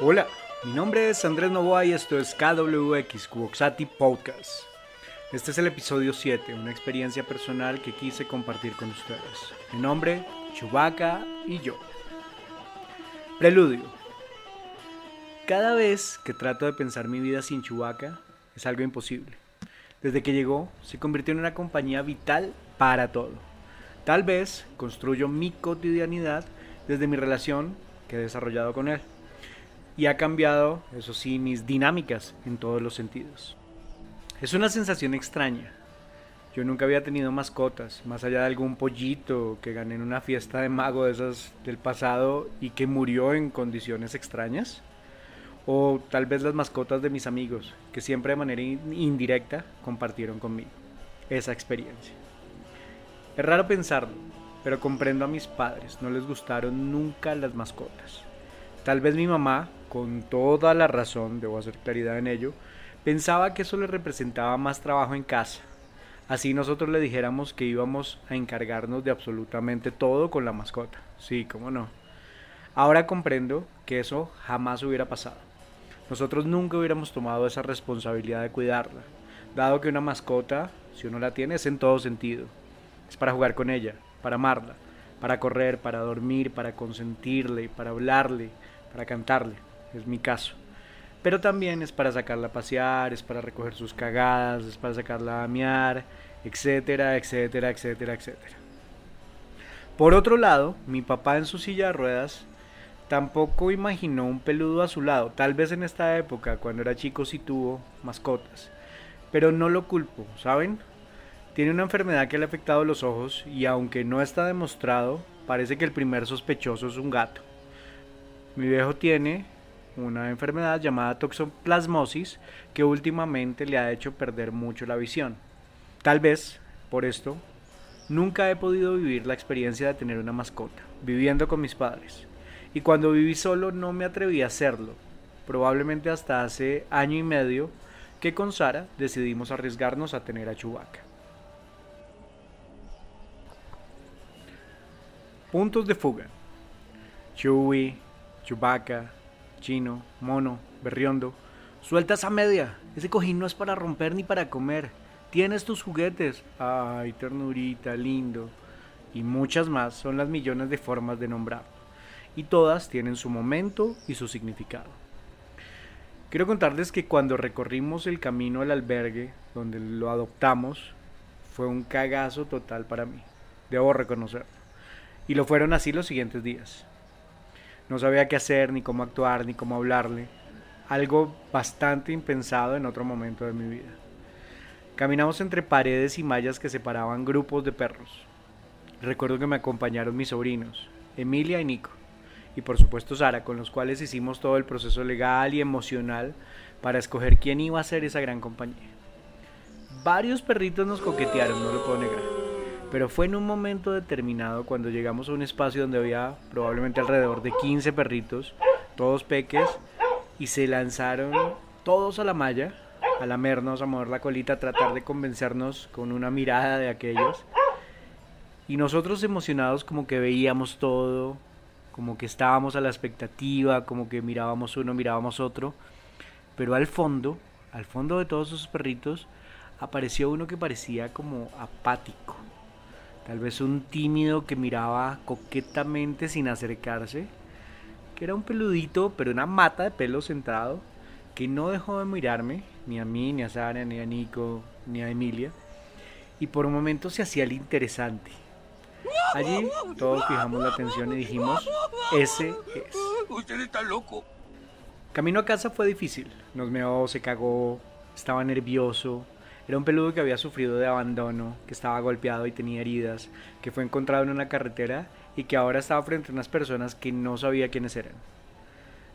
Hola, mi nombre es Andrés Novoa y esto es KWX Kuboxati Podcast. Este es el episodio 7, una experiencia personal que quise compartir con ustedes. Mi nombre, Chubaca y yo. Preludio. Cada vez que trato de pensar mi vida sin Chubaca, es algo imposible. Desde que llegó, se convirtió en una compañía vital para todo. Tal vez construyo mi cotidianidad desde mi relación que he desarrollado con él. Y ha cambiado, eso sí, mis dinámicas en todos los sentidos. Es una sensación extraña. Yo nunca había tenido mascotas, más allá de algún pollito que gané en una fiesta de mago de esas del pasado y que murió en condiciones extrañas. O tal vez las mascotas de mis amigos, que siempre de manera indirecta compartieron conmigo esa experiencia. Es raro pensarlo, pero comprendo a mis padres, no les gustaron nunca las mascotas. Tal vez mi mamá, con toda la razón, debo hacer claridad en ello, pensaba que eso le representaba más trabajo en casa. Así nosotros le dijéramos que íbamos a encargarnos de absolutamente todo con la mascota. Sí, cómo no. Ahora comprendo que eso jamás hubiera pasado. Nosotros nunca hubiéramos tomado esa responsabilidad de cuidarla, dado que una mascota, si uno la tiene, es en todo sentido. Es para jugar con ella, para amarla, para correr, para dormir, para consentirle, para hablarle, para cantarle. Es mi caso. Pero también es para sacarla a pasear, es para recoger sus cagadas, es para sacarla a miar, etcétera, etcétera, etcétera, etcétera. Por otro lado, mi papá en su silla de ruedas tampoco imaginó un peludo a su lado. Tal vez en esta época, cuando era chico, sí tuvo mascotas. Pero no lo culpo, ¿saben? Tiene una enfermedad que le ha afectado los ojos y aunque no está demostrado, parece que el primer sospechoso es un gato. Mi viejo tiene una enfermedad llamada toxoplasmosis que últimamente le ha hecho perder mucho la visión. Tal vez, por esto, nunca he podido vivir la experiencia de tener una mascota, viviendo con mis padres. Y cuando viví solo no me atreví a hacerlo, probablemente hasta hace año y medio que con Sara decidimos arriesgarnos a tener a Chubaca. Puntos de fuga. Chewie, Chewbacca, Chino, Mono, Berriondo. Suelta esa media. Ese cojín no es para romper ni para comer. Tienes tus juguetes. Ay, ternurita, lindo. Y muchas más son las millones de formas de nombrar. Y todas tienen su momento y su significado. Quiero contarles que cuando recorrimos el camino al albergue donde lo adoptamos, fue un cagazo total para mí. Debo reconocerlo. Y lo fueron así los siguientes días. No sabía qué hacer, ni cómo actuar, ni cómo hablarle. Algo bastante impensado en otro momento de mi vida. Caminamos entre paredes y mallas que separaban grupos de perros. Recuerdo que me acompañaron mis sobrinos, Emilia y Nico, y por supuesto Sara, con los cuales hicimos todo el proceso legal y emocional para escoger quién iba a ser esa gran compañía. Varios perritos nos coquetearon, no lo puedo negar pero fue en un momento determinado cuando llegamos a un espacio donde había probablemente alrededor de 15 perritos, todos peques, y se lanzaron todos a la malla, a lamernos, a mover la colita, a tratar de convencernos con una mirada de aquellos. Y nosotros emocionados como que veíamos todo, como que estábamos a la expectativa, como que mirábamos uno, mirábamos otro. Pero al fondo, al fondo de todos esos perritos, apareció uno que parecía como apático tal vez un tímido que miraba coquetamente sin acercarse, que era un peludito, pero una mata de pelo centrado, que no dejó de mirarme, ni a mí, ni a Sara, ni a Nico, ni a Emilia, y por un momento se hacía el interesante. Allí todos fijamos la atención y dijimos, ese es. Usted está loco. Camino a casa fue difícil, nos meó, se cagó, estaba nervioso, era un peludo que había sufrido de abandono, que estaba golpeado y tenía heridas, que fue encontrado en una carretera y que ahora estaba frente a unas personas que no sabía quiénes eran.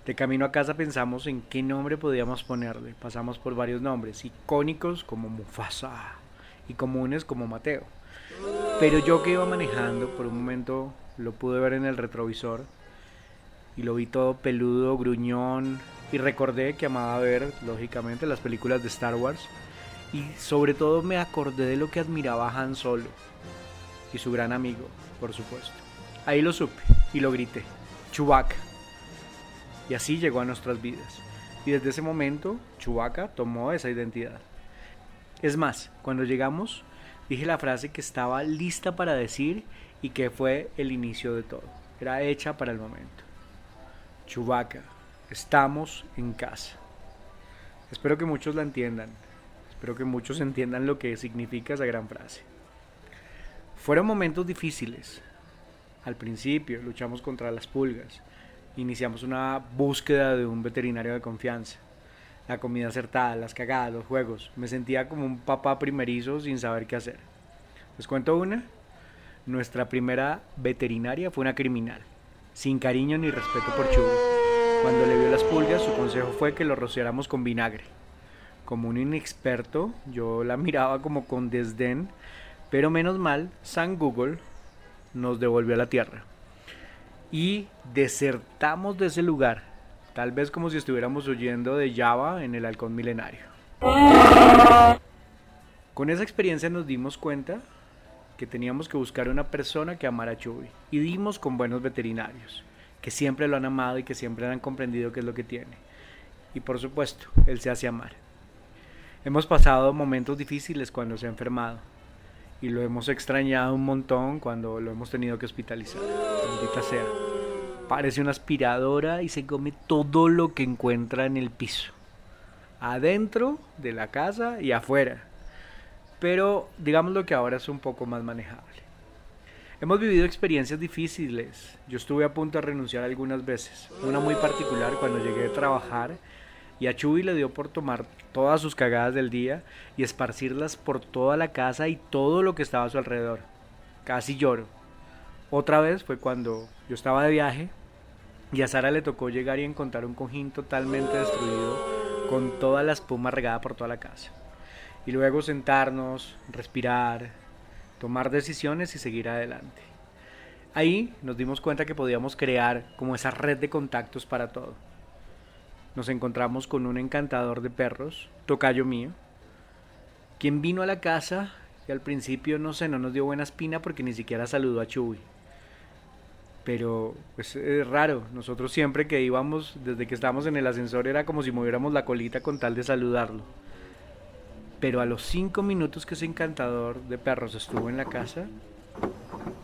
De camino a casa pensamos en qué nombre podíamos ponerle. Pasamos por varios nombres, icónicos como Mufasa y comunes como Mateo. Pero yo que iba manejando, por un momento lo pude ver en el retrovisor y lo vi todo peludo, gruñón y recordé que amaba ver, lógicamente, las películas de Star Wars y sobre todo me acordé de lo que admiraba Han Solo y su gran amigo, por supuesto. Ahí lo supe y lo grité. Chewbacca. y así llegó a nuestras vidas. Y desde ese momento, Chewbacca tomó esa identidad. Es más, cuando llegamos, dije la frase que estaba lista para decir y que fue el inicio de todo. Era hecha para el momento. Chewbacca, estamos en casa. Espero que muchos la entiendan. Espero que muchos entiendan lo que significa esa gran frase. Fueron momentos difíciles. Al principio luchamos contra las pulgas. Iniciamos una búsqueda de un veterinario de confianza. La comida acertada, las cagadas, los juegos. Me sentía como un papá primerizo sin saber qué hacer. ¿Les cuento una? Nuestra primera veterinaria fue una criminal, sin cariño ni respeto por Chubu. Cuando le vio las pulgas, su consejo fue que lo rociáramos con vinagre. Como un inexperto, yo la miraba como con desdén, pero menos mal, San Google nos devolvió a la tierra. Y desertamos de ese lugar, tal vez como si estuviéramos huyendo de Java en el halcón milenario. Con esa experiencia nos dimos cuenta que teníamos que buscar una persona que amara a Chuy y dimos con buenos veterinarios, que siempre lo han amado y que siempre han comprendido qué es lo que tiene. Y por supuesto, él se hace amar. Hemos pasado momentos difíciles cuando se ha enfermado y lo hemos extrañado un montón cuando lo hemos tenido que hospitalizar. Bendita sea. Parece una aspiradora y se come todo lo que encuentra en el piso. Adentro de la casa y afuera pero digámoslo que ahora es un poco más manejable. Hemos vivido experiencias difíciles. Yo estuve a punto de renunciar algunas veces. Una muy particular cuando llegué a trabajar y a Chuy le dio por tomar todas sus cagadas del día y esparcirlas por toda la casa y todo lo que estaba a su alrededor. Casi lloro. Otra vez fue cuando yo estaba de viaje y a Sara le tocó llegar y encontrar un cojín totalmente destruido con toda la espuma regada por toda la casa y luego sentarnos, respirar, tomar decisiones y seguir adelante. Ahí nos dimos cuenta que podíamos crear como esa red de contactos para todo. Nos encontramos con un encantador de perros, tocayo mío, quien vino a la casa y al principio no sé, no nos dio buena espina porque ni siquiera saludó a Chuy. Pero pues, es raro, nosotros siempre que íbamos, desde que estábamos en el ascensor, era como si moviéramos la colita con tal de saludarlo. Pero a los cinco minutos que ese encantador de perros estuvo en la casa,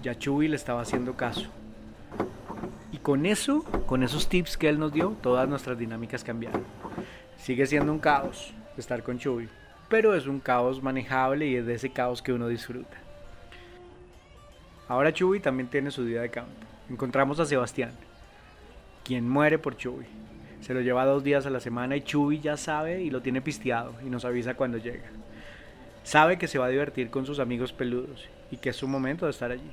ya Chuy le estaba haciendo caso. Con eso, con esos tips que él nos dio, todas nuestras dinámicas cambiaron. Sigue siendo un caos estar con Chuy, pero es un caos manejable y es de ese caos que uno disfruta. Ahora Chuy también tiene su día de campo. Encontramos a Sebastián, quien muere por Chuy. Se lo lleva dos días a la semana y Chubi ya sabe y lo tiene pisteado y nos avisa cuando llega. Sabe que se va a divertir con sus amigos peludos y que es su momento de estar allí.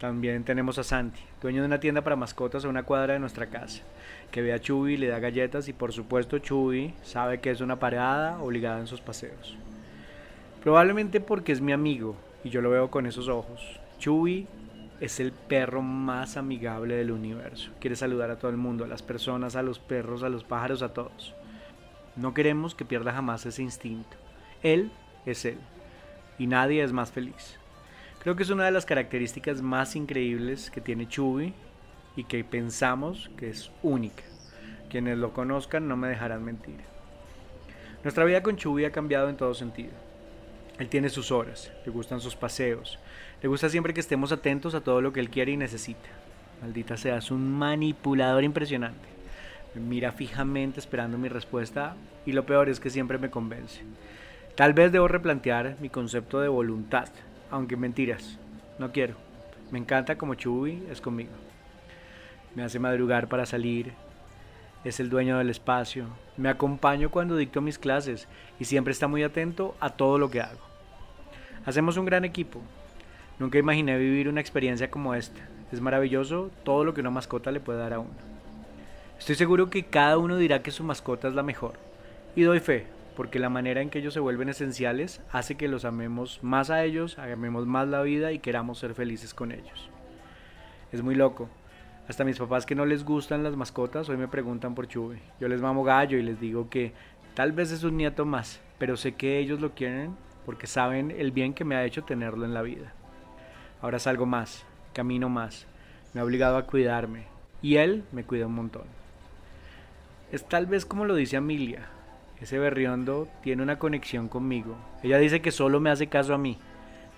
También tenemos a Santi, dueño de una tienda para mascotas a una cuadra de nuestra casa, que ve a Chubi, le da galletas y por supuesto Chubi sabe que es una parada obligada en sus paseos. Probablemente porque es mi amigo y yo lo veo con esos ojos. Chubi es el perro más amigable del universo. Quiere saludar a todo el mundo, a las personas, a los perros, a los pájaros, a todos. No queremos que pierda jamás ese instinto. Él es él. Y nadie es más feliz. Creo que es una de las características más increíbles que tiene Chubby y que pensamos que es única. Quienes lo conozcan no me dejarán mentir. Nuestra vida con Chubby ha cambiado en todo sentido. Él tiene sus horas, le gustan sus paseos, le gusta siempre que estemos atentos a todo lo que él quiere y necesita. Maldita sea, es un manipulador impresionante. Me mira fijamente esperando mi respuesta y lo peor es que siempre me convence. Tal vez debo replantear mi concepto de voluntad, aunque mentiras, no quiero. Me encanta como Chubi es conmigo. Me hace madrugar para salir, es el dueño del espacio, me acompaño cuando dicto mis clases y siempre está muy atento a todo lo que hago. Hacemos un gran equipo, Nunca imaginé vivir una experiencia como esta. Es maravilloso todo lo que una mascota le puede dar a uno. Estoy seguro que cada uno dirá que su mascota es la mejor. Y doy fe, porque la manera en que ellos se vuelven esenciales hace que los amemos más a ellos, amemos más la vida y queramos ser felices con ellos. Es muy loco. Hasta mis papás que no les gustan las mascotas hoy me preguntan por Chuve. Yo les mamo gallo y les digo que tal vez es un nieto más, pero sé que ellos lo quieren porque saben el bien que me ha hecho tenerlo en la vida. Ahora salgo más, camino más, me ha obligado a cuidarme y él me cuida un montón. Es tal vez como lo dice Amelia. Ese berriondo tiene una conexión conmigo. Ella dice que solo me hace caso a mí.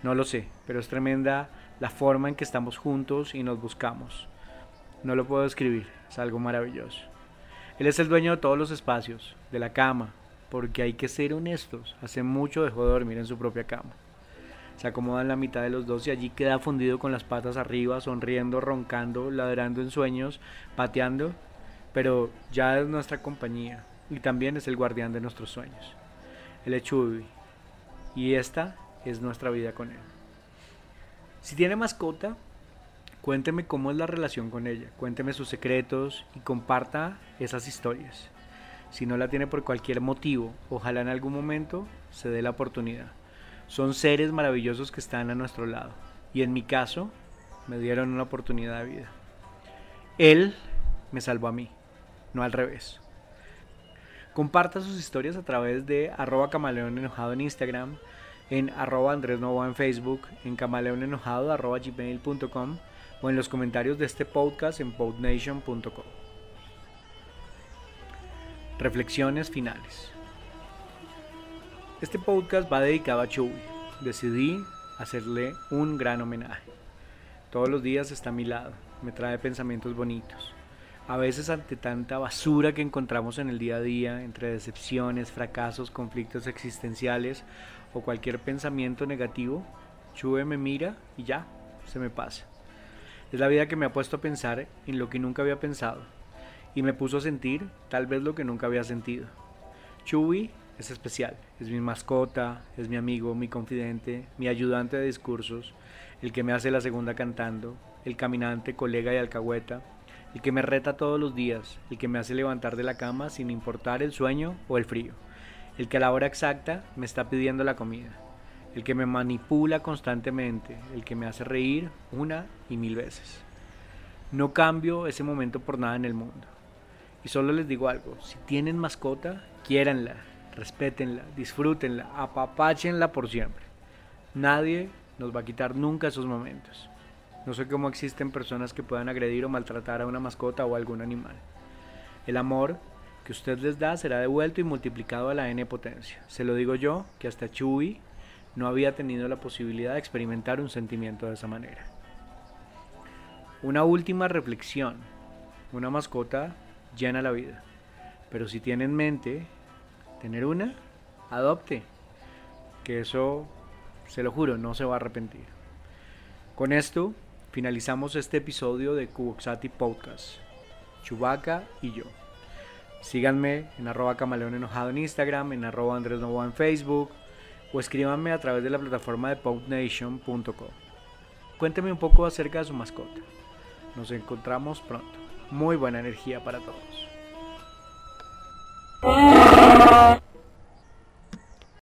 No lo sé, pero es tremenda la forma en que estamos juntos y nos buscamos. No lo puedo escribir, es algo maravilloso. Él es el dueño de todos los espacios, de la cama, porque hay que ser honestos. Hace mucho dejó de dormir en su propia cama. Se acomoda en la mitad de los dos y allí queda fundido con las patas arriba, sonriendo, roncando, ladrando en sueños, pateando, pero ya es nuestra compañía y también es el guardián de nuestros sueños. Él es Chubby y esta es nuestra vida con él. Si tiene mascota, cuénteme cómo es la relación con ella, cuénteme sus secretos y comparta esas historias. Si no la tiene por cualquier motivo, ojalá en algún momento se dé la oportunidad. Son seres maravillosos que están a nuestro lado. Y en mi caso, me dieron una oportunidad de vida. Él me salvó a mí, no al revés. Comparta sus historias a través de arroba camaleón enojado en Instagram, en arroba Andrés Novoa en Facebook, en camaleonenojado arroba gmail.com o en los comentarios de este podcast en podnation.com. Reflexiones finales. Este podcast va dedicado a Chewie. Decidí hacerle un gran homenaje. Todos los días está a mi lado, me trae pensamientos bonitos. A veces ante tanta basura que encontramos en el día a día, entre decepciones, fracasos, conflictos existenciales o cualquier pensamiento negativo, Chube me mira y ya, se me pasa. Es la vida que me ha puesto a pensar en lo que nunca había pensado y me puso a sentir tal vez lo que nunca había sentido. Chewie es especial, es mi mascota, es mi amigo, mi confidente, mi ayudante de discursos, el que me hace la segunda cantando, el caminante, colega y alcahueta, el que me reta todos los días, el que me hace levantar de la cama sin importar el sueño o el frío, el que a la hora exacta me está pidiendo la comida, el que me manipula constantemente, el que me hace reír una y mil veces. No cambio ese momento por nada en el mundo. Y solo les digo algo, si tienen mascota, quiéranla, respétenla, disfrútenla, apapáchenla por siempre. Nadie nos va a quitar nunca esos momentos. No sé cómo existen personas que puedan agredir o maltratar a una mascota o algún animal. El amor que usted les da será devuelto y multiplicado a la n potencia. Se lo digo yo, que hasta Chuy no había tenido la posibilidad de experimentar un sentimiento de esa manera. Una última reflexión. Una mascota llena la vida. Pero si tiene en mente tener una, adopte. Que eso, se lo juro, no se va a arrepentir. Con esto finalizamos este episodio de Cuboxati Podcast. Chubaca y yo. Síganme en arroba camaleón enojado en Instagram, en arroba Andrés Novoa en Facebook o escríbanme a través de la plataforma de podnation.com. Cuénteme un poco acerca de su mascota. Nos encontramos pronto. Muy buena energía para todos.